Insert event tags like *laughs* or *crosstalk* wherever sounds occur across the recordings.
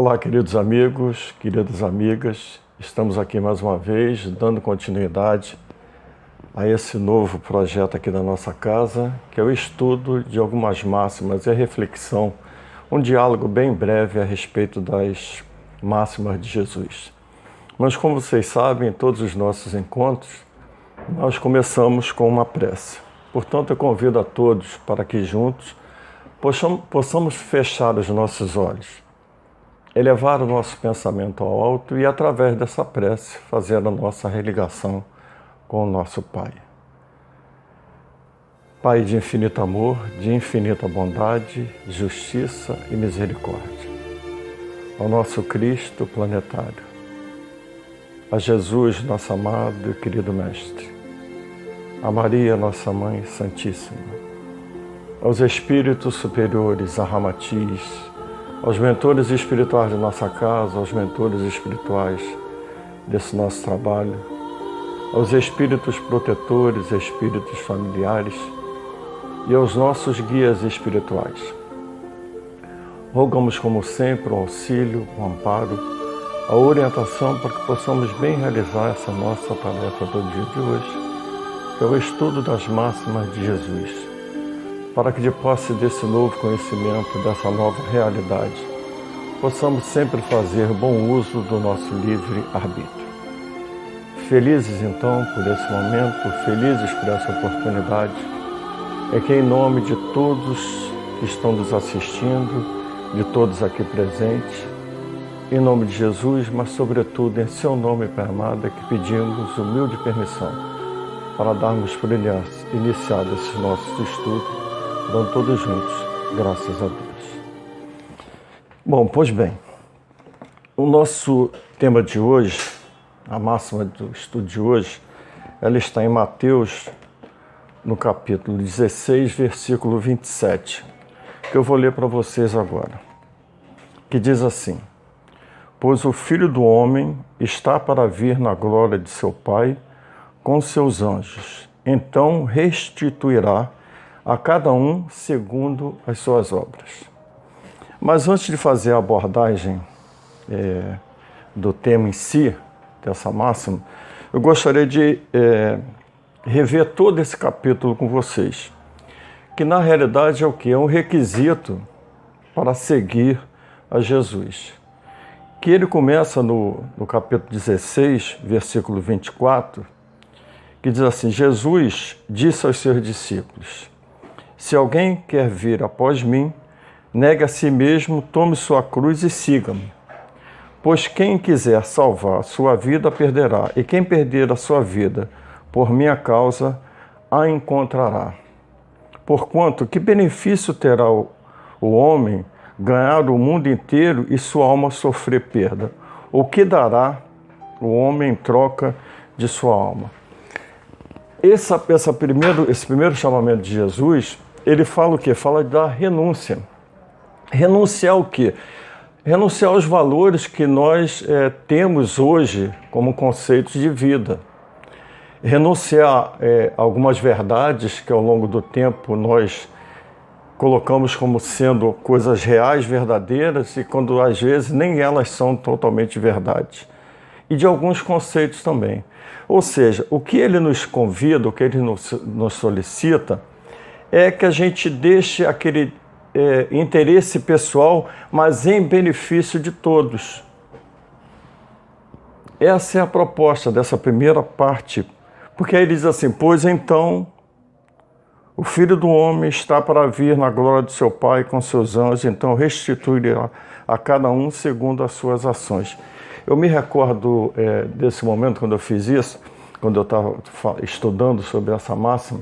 Olá, queridos amigos, queridas amigas. Estamos aqui mais uma vez dando continuidade a esse novo projeto aqui da nossa casa, que é o estudo de algumas máximas e a reflexão, um diálogo bem breve a respeito das máximas de Jesus. Mas como vocês sabem, em todos os nossos encontros, nós começamos com uma prece. Portanto, eu convido a todos para que juntos possamos fechar os nossos olhos, elevar o nosso pensamento ao alto e, através dessa prece, fazer a nossa religação com o nosso Pai. Pai de infinito amor, de infinita bondade, justiça e misericórdia. Ao nosso Cristo planetário, a Jesus, nosso amado e querido Mestre, a Maria, nossa Mãe Santíssima, aos espíritos superiores, a Ramatiz, aos mentores espirituais de nossa casa, aos mentores espirituais desse nosso trabalho, aos espíritos protetores, espíritos familiares e aos nossos guias espirituais. Rogamos, como sempre, o auxílio, o amparo, a orientação para que possamos bem realizar essa nossa tarefa do dia de hoje, que é o estudo das máximas de Jesus para que de posse desse novo conhecimento, dessa nova realidade, possamos sempre fazer bom uso do nosso livre arbítrio. Felizes então por esse momento, felizes por essa oportunidade, é que em nome de todos que estão nos assistindo, de todos aqui presentes, em nome de Jesus, mas sobretudo em seu nome, Pai amado, é que pedimos humilde permissão para darmos por iniciado esse nosso estudo dando todos juntos, graças a Deus. Bom, pois bem, o nosso tema de hoje, a máxima do estudo de hoje, ela está em Mateus, no capítulo 16, versículo 27, que eu vou ler para vocês agora, que diz assim: Pois o Filho do Homem está para vir na glória de seu Pai com seus anjos, então restituirá a cada um segundo as suas obras. Mas antes de fazer a abordagem é, do tema em si, dessa máxima, eu gostaria de é, rever todo esse capítulo com vocês, que na realidade é o que? É um requisito para seguir a Jesus. Que ele começa no, no capítulo 16, versículo 24, que diz assim: Jesus disse aos seus discípulos: se alguém quer vir após mim, negue a si mesmo, tome sua cruz e siga-me. Pois quem quiser salvar sua vida perderá, e quem perder a sua vida por minha causa a encontrará. Porquanto, que benefício terá o, o homem ganhar o mundo inteiro e sua alma sofrer perda? O que dará o homem em troca de sua alma? Essa, essa primeiro, esse primeiro chamamento de Jesus ele fala o quê? Fala da renúncia. Renunciar o quê? Renunciar aos valores que nós é, temos hoje como conceitos de vida. Renunciar é, algumas verdades que ao longo do tempo nós colocamos como sendo coisas reais, verdadeiras, e quando às vezes nem elas são totalmente verdade. E de alguns conceitos também. Ou seja, o que ele nos convida, o que ele nos, nos solicita, é que a gente deixe aquele é, interesse pessoal, mas em benefício de todos. Essa é a proposta dessa primeira parte, porque aí ele diz assim: Pois então o Filho do Homem está para vir na glória de seu Pai com seus anjos, então restituirá a cada um segundo as suas ações. Eu me recordo é, desse momento quando eu fiz isso, quando eu estava estudando sobre essa máxima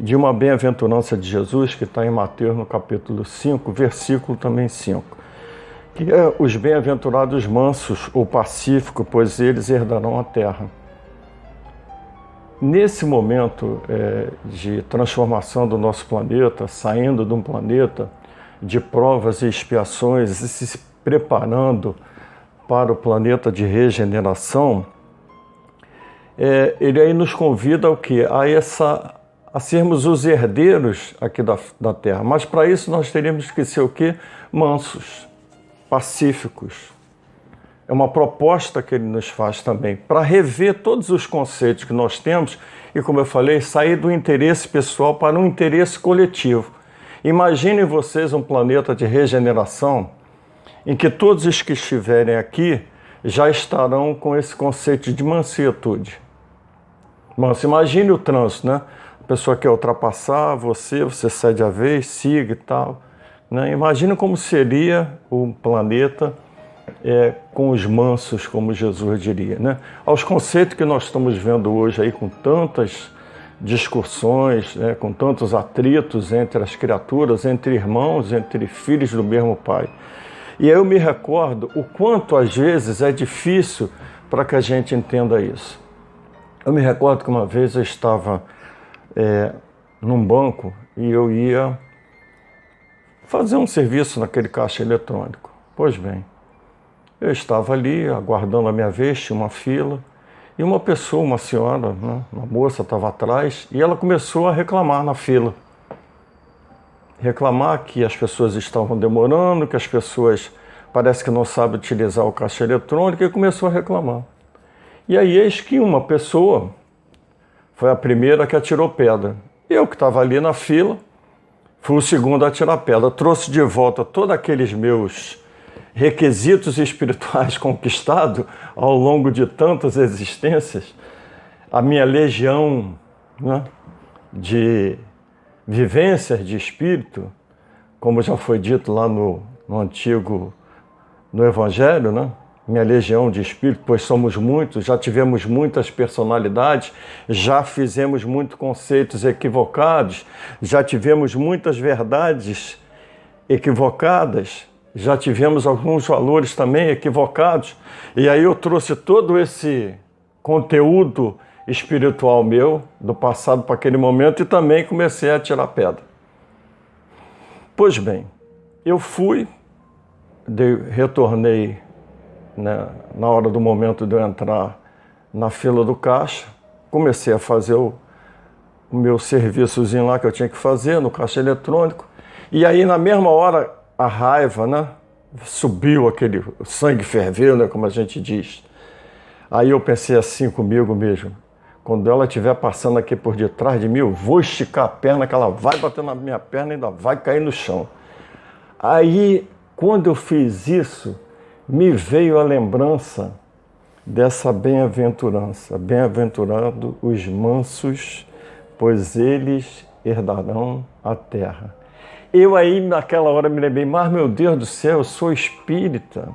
de uma bem-aventurança de Jesus que está em Mateus no capítulo 5, versículo também 5, que é os bem-aventurados mansos ou pacíficos, pois eles herdarão a terra. Nesse momento é, de transformação do nosso planeta, saindo de um planeta de provas e expiações e se preparando para o planeta de regeneração, é, ele aí nos convida ao que? A essa a sermos os herdeiros aqui da, da terra. Mas para isso nós teríamos que ser o quê? Mansos. pacíficos. É uma proposta que ele nos faz também, para rever todos os conceitos que nós temos e, como eu falei, sair do interesse pessoal para um interesse coletivo. Imaginem vocês um planeta de regeneração em que todos os que estiverem aqui já estarão com esse conceito de mansietude. Manso, imagine o trânsito, né? Pessoa quer ultrapassar você, você cede a vez, siga e tal. Né? Imagina como seria o planeta é, com os mansos, como Jesus diria. Né? Aos conceitos que nós estamos vendo hoje aí com tantas discussões, né, com tantos atritos entre as criaturas, entre irmãos, entre filhos do mesmo pai. E aí eu me recordo o quanto às vezes é difícil para que a gente entenda isso. Eu me recordo que uma vez eu estava é, num banco e eu ia fazer um serviço naquele caixa eletrônico. Pois bem, eu estava ali aguardando a minha vez, tinha uma fila, e uma pessoa, uma senhora, né, uma moça estava atrás, e ela começou a reclamar na fila. Reclamar que as pessoas estavam demorando, que as pessoas parece que não sabem utilizar o caixa eletrônico, e começou a reclamar. E aí eis que uma pessoa foi a primeira que atirou pedra. Eu que estava ali na fila, Fui o segundo a tirar a pedra. Trouxe de volta todos aqueles meus requisitos espirituais *laughs* conquistados ao longo de tantas existências, a minha legião né, de vivências de espírito, como já foi dito lá no, no antigo, no Evangelho, né? Minha legião de espírito, pois somos muitos, já tivemos muitas personalidades, já fizemos muitos conceitos equivocados, já tivemos muitas verdades equivocadas, já tivemos alguns valores também equivocados. E aí eu trouxe todo esse conteúdo espiritual meu do passado para aquele momento e também comecei a tirar pedra. Pois bem, eu fui, retornei né, na hora do momento de eu entrar na fila do caixa, comecei a fazer o, o meu serviçozinho lá que eu tinha que fazer no caixa eletrônico. E aí, na mesma hora, a raiva, né? Subiu aquele sangue ferveu, né? Como a gente diz. Aí eu pensei assim comigo mesmo. Quando ela estiver passando aqui por detrás de mim, eu vou esticar a perna, que ela vai bater na minha perna e ainda vai cair no chão. Aí, quando eu fiz isso, me veio a lembrança dessa bem-aventurança. Bem-aventurado os mansos, pois eles herdarão a terra. Eu aí naquela hora me lembrei, mas meu Deus do céu, eu sou espírita.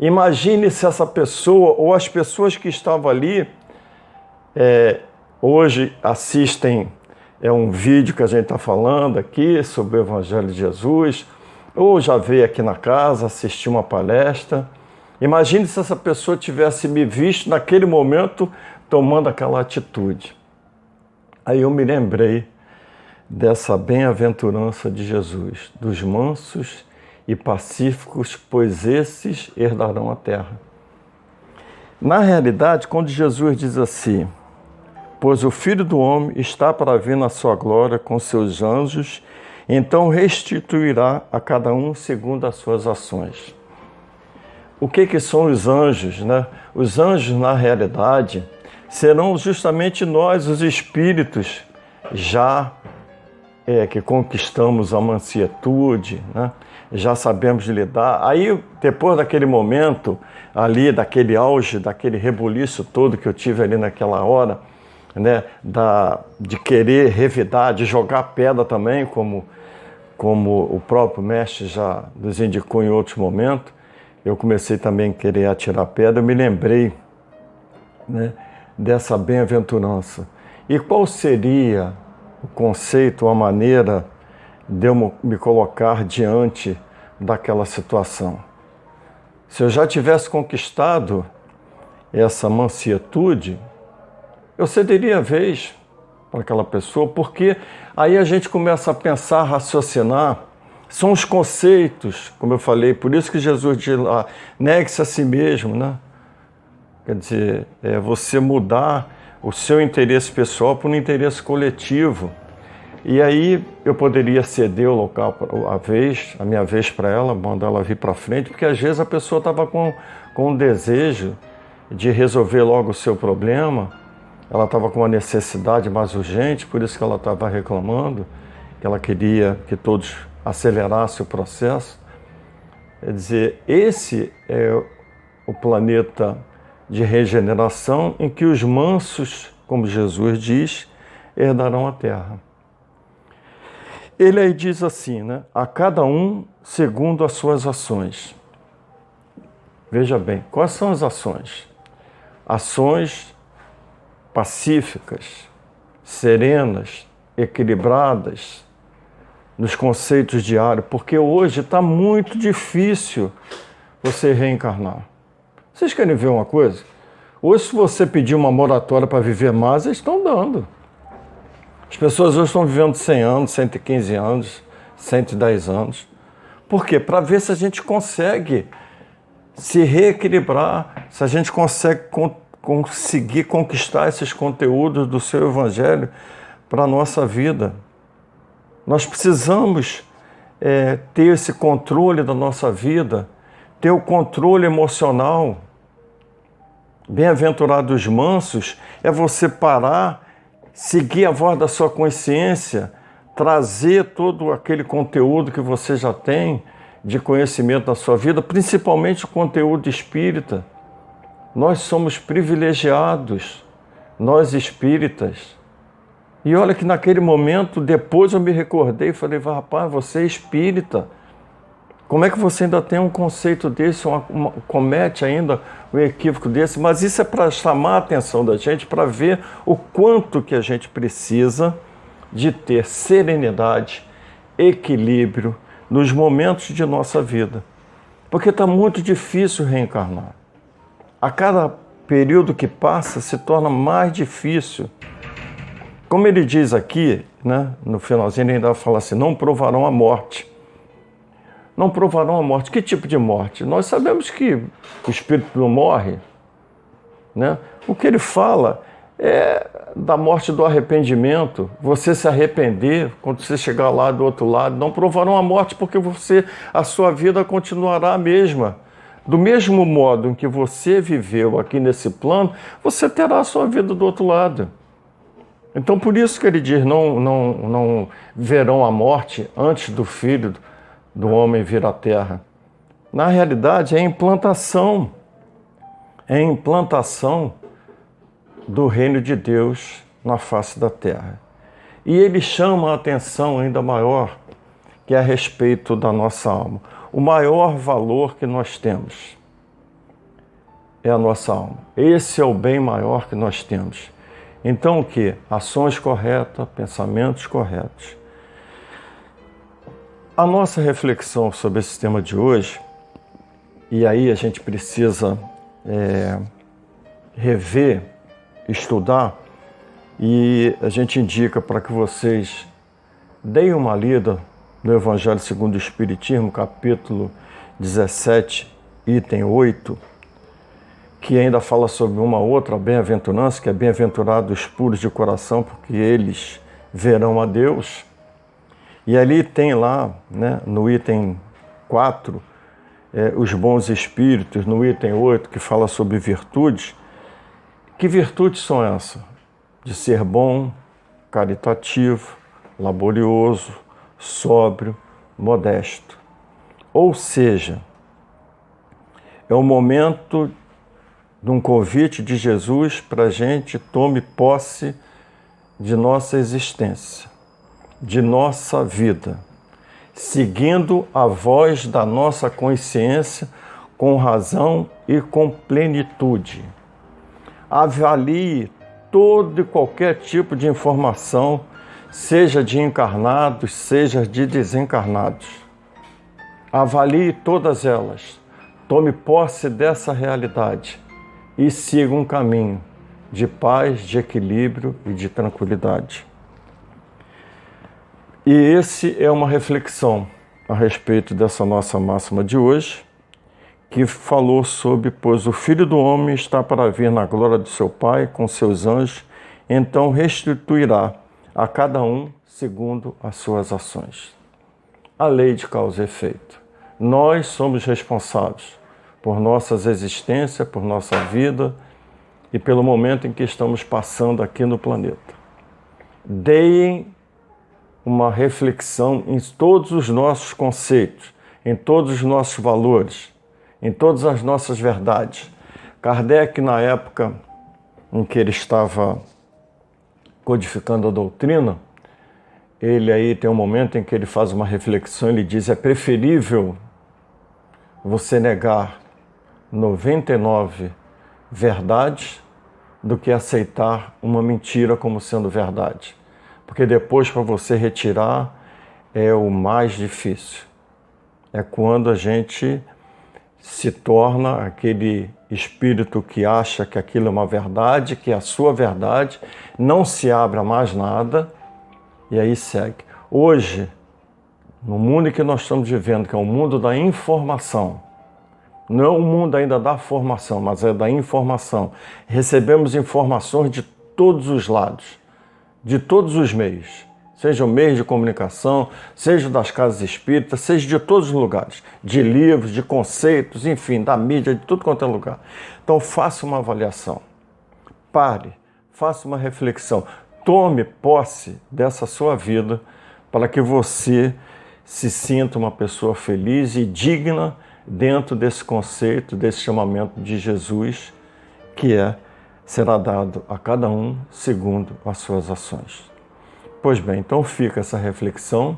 Imagine se essa pessoa ou as pessoas que estavam ali é, hoje assistem é um vídeo que a gente está falando aqui sobre o Evangelho de Jesus ou já veio aqui na casa assistir uma palestra. Imagine se essa pessoa tivesse me visto naquele momento tomando aquela atitude. Aí eu me lembrei dessa bem-aventurança de Jesus, dos mansos e pacíficos, pois esses herdarão a terra. Na realidade, quando Jesus diz assim: Pois o Filho do Homem está para vir na sua glória com seus anjos então restituirá a cada um segundo as suas ações. O que, que são os anjos? Né? Os anjos, na realidade, serão justamente nós, os espíritos, já é, que conquistamos a mansietude, né? já sabemos lidar. Aí, depois daquele momento, ali, daquele auge, daquele rebuliço todo que eu tive ali naquela hora, né, da, de querer revidar, de jogar pedra também, como, como o próprio mestre já nos indicou em outros momentos. Eu comecei também a querer atirar pedra, eu me lembrei né, dessa bem-aventurança. E qual seria o conceito, a maneira de eu me colocar diante daquela situação? Se eu já tivesse conquistado essa mansietude, eu cederia a vez para aquela pessoa, porque aí a gente começa a pensar, raciocinar. São os conceitos, como eu falei, por isso que Jesus diz lá, negue-se a si mesmo, né? Quer dizer, é você mudar o seu interesse pessoal para um interesse coletivo. E aí eu poderia ceder o local, a vez, a minha vez para ela, mandar ela vir para frente, porque às vezes a pessoa estava com, com um desejo de resolver logo o seu problema, ela estava com uma necessidade mais urgente, por isso que ela estava reclamando, que ela queria que todos acelerassem o processo. Quer dizer, esse é o planeta de regeneração em que os mansos, como Jesus diz, herdarão a terra. Ele aí diz assim, né? A cada um segundo as suas ações. Veja bem, quais são as ações? Ações pacíficas, serenas, equilibradas nos conceitos diários, porque hoje está muito difícil você reencarnar. Vocês querem ver uma coisa? Hoje, se você pedir uma moratória para viver mais, eles estão dando. As pessoas hoje estão vivendo 100 anos, 115 anos, 110 anos. Por quê? Para ver se a gente consegue se reequilibrar, se a gente consegue con conseguir conquistar esses conteúdos do seu evangelho para a nossa vida. Nós precisamos é, ter esse controle da nossa vida, ter o controle emocional. Bem-aventurados mansos é você parar seguir a voz da sua consciência, trazer todo aquele conteúdo que você já tem de conhecimento da sua vida, principalmente o conteúdo espírita. Nós somos privilegiados, nós espíritas. E olha que naquele momento, depois eu me recordei e falei, rapaz, você é espírita. Como é que você ainda tem um conceito desse, uma, uma, comete ainda um equívoco desse? Mas isso é para chamar a atenção da gente, para ver o quanto que a gente precisa de ter serenidade, equilíbrio nos momentos de nossa vida. Porque está muito difícil reencarnar. A cada período que passa se torna mais difícil. Como ele diz aqui, né, no finalzinho, ele ainda fala assim: não provarão a morte não provarão a morte. Que tipo de morte? Nós sabemos que o espírito não morre. Né? O que ele fala é da morte do arrependimento. Você se arrepender quando você chegar lá do outro lado, não provarão a morte porque você a sua vida continuará a mesma. Do mesmo modo em que você viveu aqui nesse plano, você terá a sua vida do outro lado. Então, por isso que ele diz: não, não, não verão a morte antes do filho do homem vir à terra. Na realidade, é a implantação, é a implantação do reino de Deus na face da terra. E ele chama a atenção ainda maior, que é a respeito da nossa alma. O maior valor que nós temos é a nossa alma. Esse é o bem maior que nós temos. Então, o que? Ações corretas, pensamentos corretos. A nossa reflexão sobre esse tema de hoje, e aí a gente precisa é, rever, estudar, e a gente indica para que vocês deem uma lida no Evangelho segundo o Espiritismo, capítulo 17, item 8, que ainda fala sobre uma outra bem-aventurança, que é bem-aventurados os puros de coração, porque eles verão a Deus. E ali tem lá, né, no item 4, é, os bons espíritos, no item 8, que fala sobre virtudes. Que virtudes são essas? De ser bom, caritativo, laborioso, sóbrio, modesto. Ou seja, é o momento de um convite de Jesus para a gente tome posse de nossa existência de nossa vida, seguindo a voz da nossa consciência com razão e com plenitude. Avalie todo e qualquer tipo de informação, seja de encarnados, seja de desencarnados. Avalie todas elas, tome posse dessa realidade e siga um caminho de paz, de equilíbrio e de tranquilidade. E esse é uma reflexão a respeito dessa nossa máxima de hoje, que falou sobre: Pois o Filho do Homem está para vir na glória de seu Pai com seus anjos, então restituirá a cada um segundo as suas ações. A lei de causa e efeito. Nós somos responsáveis por nossas existências, por nossa vida e pelo momento em que estamos passando aqui no planeta. Deem uma reflexão em todos os nossos conceitos, em todos os nossos valores, em todas as nossas verdades. Kardec, na época em que ele estava codificando a doutrina, ele aí tem um momento em que ele faz uma reflexão, ele diz: é preferível você negar 99 verdades do que aceitar uma mentira como sendo verdade. Porque depois para você retirar é o mais difícil. É quando a gente se torna aquele espírito que acha que aquilo é uma verdade, que é a sua verdade, não se abre a mais nada e aí segue. Hoje, no mundo que nós estamos vivendo, que é o mundo da informação, não é o mundo ainda da formação, mas é da informação. Recebemos informações de todos os lados, de todos os meios seja o meio de comunicação, seja das casas espíritas, seja de todos os lugares, de livros, de conceitos, enfim, da mídia, de tudo quanto é lugar. Então faça uma avaliação, pare, faça uma reflexão, tome posse dessa sua vida para que você se sinta uma pessoa feliz e digna dentro desse conceito, desse chamamento de Jesus, que é será dado a cada um segundo as suas ações. Pois bem, então fica essa reflexão,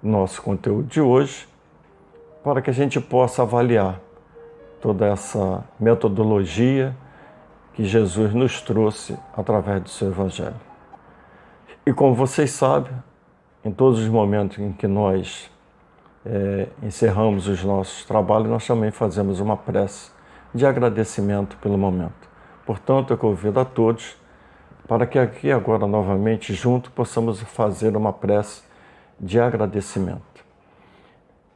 nosso conteúdo de hoje, para que a gente possa avaliar toda essa metodologia que Jesus nos trouxe através do seu Evangelho. E como vocês sabem, em todos os momentos em que nós é, encerramos os nossos trabalhos, nós também fazemos uma prece de agradecimento pelo momento. Portanto, eu convido a todos para que aqui agora novamente junto possamos fazer uma prece de agradecimento.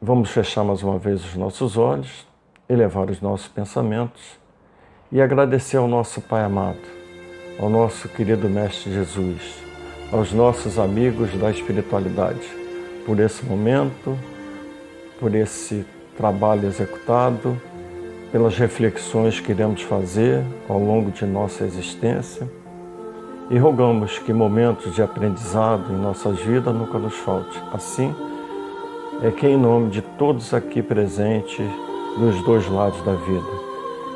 Vamos fechar mais uma vez os nossos olhos, elevar os nossos pensamentos e agradecer ao nosso Pai amado, ao nosso querido Mestre Jesus, aos nossos amigos da espiritualidade, por esse momento, por esse trabalho executado, pelas reflexões que iremos fazer ao longo de nossa existência e rogamos que momentos de aprendizado em nossas vidas nunca nos falte. Assim, é que em nome de todos aqui presentes dos dois lados da vida,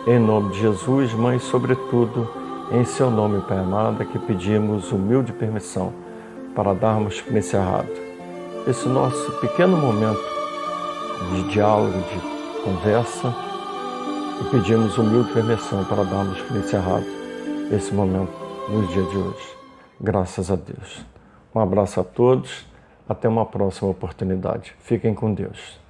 em nome de Jesus, Mãe, sobretudo, em seu nome, Pai amado, é que pedimos humilde permissão para darmos por encerrado esse nosso pequeno momento de diálogo, de conversa, e pedimos humilde permissão para darmos por encerrado esse momento no dia de hoje. Graças a Deus. Um abraço a todos. Até uma próxima oportunidade. Fiquem com Deus.